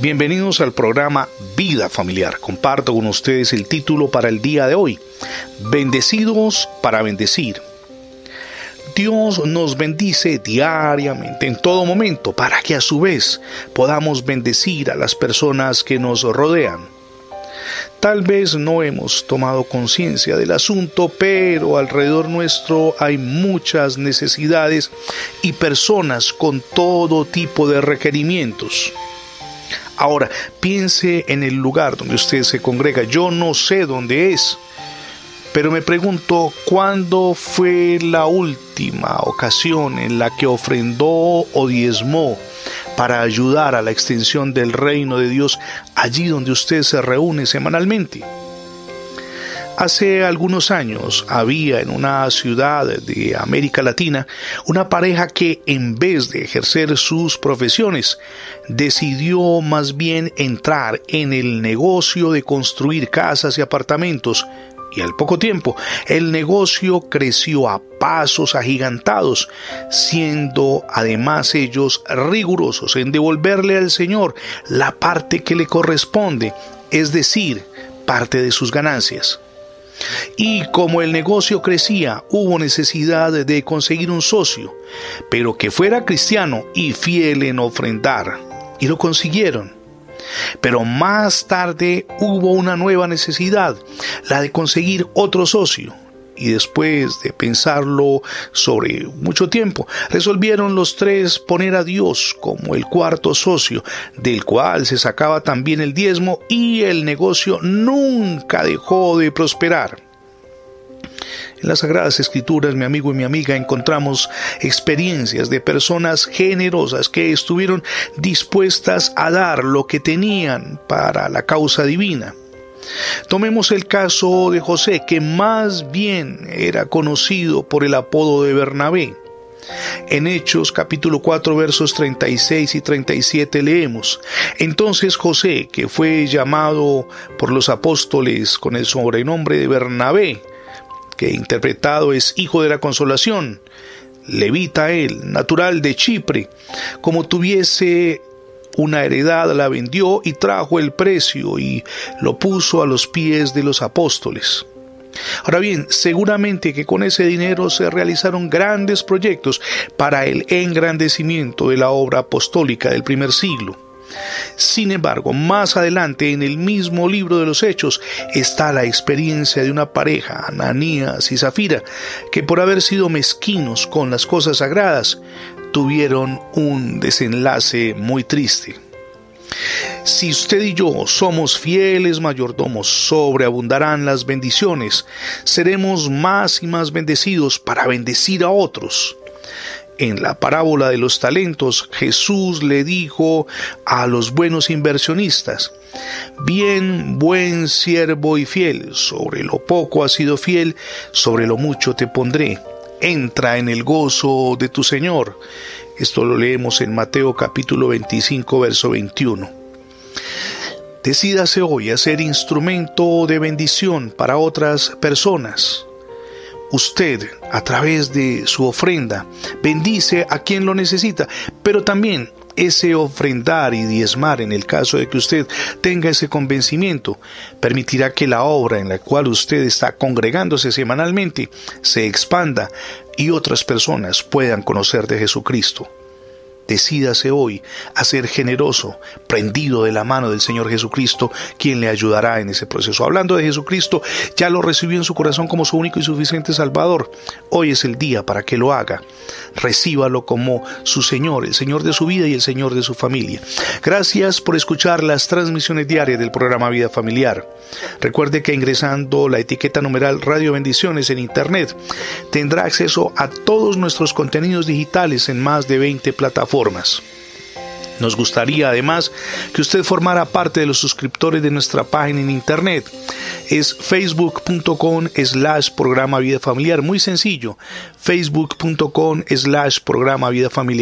Bienvenidos al programa Vida Familiar. Comparto con ustedes el título para el día de hoy. Bendecidos para bendecir. Dios nos bendice diariamente, en todo momento, para que a su vez podamos bendecir a las personas que nos rodean. Tal vez no hemos tomado conciencia del asunto, pero alrededor nuestro hay muchas necesidades y personas con todo tipo de requerimientos. Ahora, piense en el lugar donde usted se congrega. Yo no sé dónde es, pero me pregunto cuándo fue la última ocasión en la que ofrendó o diezmó para ayudar a la extensión del reino de Dios allí donde usted se reúne semanalmente. Hace algunos años había en una ciudad de América Latina una pareja que en vez de ejercer sus profesiones decidió más bien entrar en el negocio de construir casas y apartamentos y al poco tiempo el negocio creció a pasos agigantados, siendo además ellos rigurosos en devolverle al Señor la parte que le corresponde, es decir, parte de sus ganancias. Y como el negocio crecía, hubo necesidad de conseguir un socio, pero que fuera cristiano y fiel en ofrendar. Y lo consiguieron. Pero más tarde hubo una nueva necesidad, la de conseguir otro socio. Y después de pensarlo sobre mucho tiempo, resolvieron los tres poner a Dios como el cuarto socio, del cual se sacaba también el diezmo y el negocio nunca dejó de prosperar. En las Sagradas Escrituras, mi amigo y mi amiga, encontramos experiencias de personas generosas que estuvieron dispuestas a dar lo que tenían para la causa divina. Tomemos el caso de José, que más bien era conocido por el apodo de Bernabé. En Hechos capítulo 4 versos 36 y 37 leemos, Entonces José, que fue llamado por los apóstoles con el sobrenombre de Bernabé, que interpretado es Hijo de la Consolación, levita él, natural de Chipre, como tuviese una heredad la vendió y trajo el precio y lo puso a los pies de los apóstoles. Ahora bien, seguramente que con ese dinero se realizaron grandes proyectos para el engrandecimiento de la obra apostólica del primer siglo. Sin embargo, más adelante en el mismo libro de los Hechos está la experiencia de una pareja, Ananías y Zafira, que por haber sido mezquinos con las cosas sagradas, tuvieron un desenlace muy triste. Si usted y yo somos fieles mayordomos, sobreabundarán las bendiciones, seremos más y más bendecidos para bendecir a otros. En la parábola de los talentos, Jesús le dijo a los buenos inversionistas, Bien, buen siervo y fiel, sobre lo poco has sido fiel, sobre lo mucho te pondré. Entra en el gozo de tu Señor. Esto lo leemos en Mateo capítulo 25, verso 21. Decídase hoy a ser instrumento de bendición para otras personas usted, a través de su ofrenda, bendice a quien lo necesita, pero también ese ofrendar y diezmar, en el caso de que usted tenga ese convencimiento, permitirá que la obra en la cual usted está congregándose semanalmente se expanda y otras personas puedan conocer de Jesucristo. Decídase hoy a ser generoso, prendido de la mano del Señor Jesucristo, quien le ayudará en ese proceso. Hablando de Jesucristo, ya lo recibió en su corazón como su único y suficiente Salvador. Hoy es el día para que lo haga. Recíbalo como su Señor, el Señor de su vida y el Señor de su familia. Gracias por escuchar las transmisiones diarias del programa Vida Familiar. Recuerde que ingresando la etiqueta numeral Radio Bendiciones en Internet tendrá acceso a todos nuestros contenidos digitales en más de 20 plataformas Nos gustaría además que usted formara parte de los suscriptores de nuestra página en internet. Es facebook.com slash programa vida familiar. Muy sencillo. facebook.com slash programa vida familiar.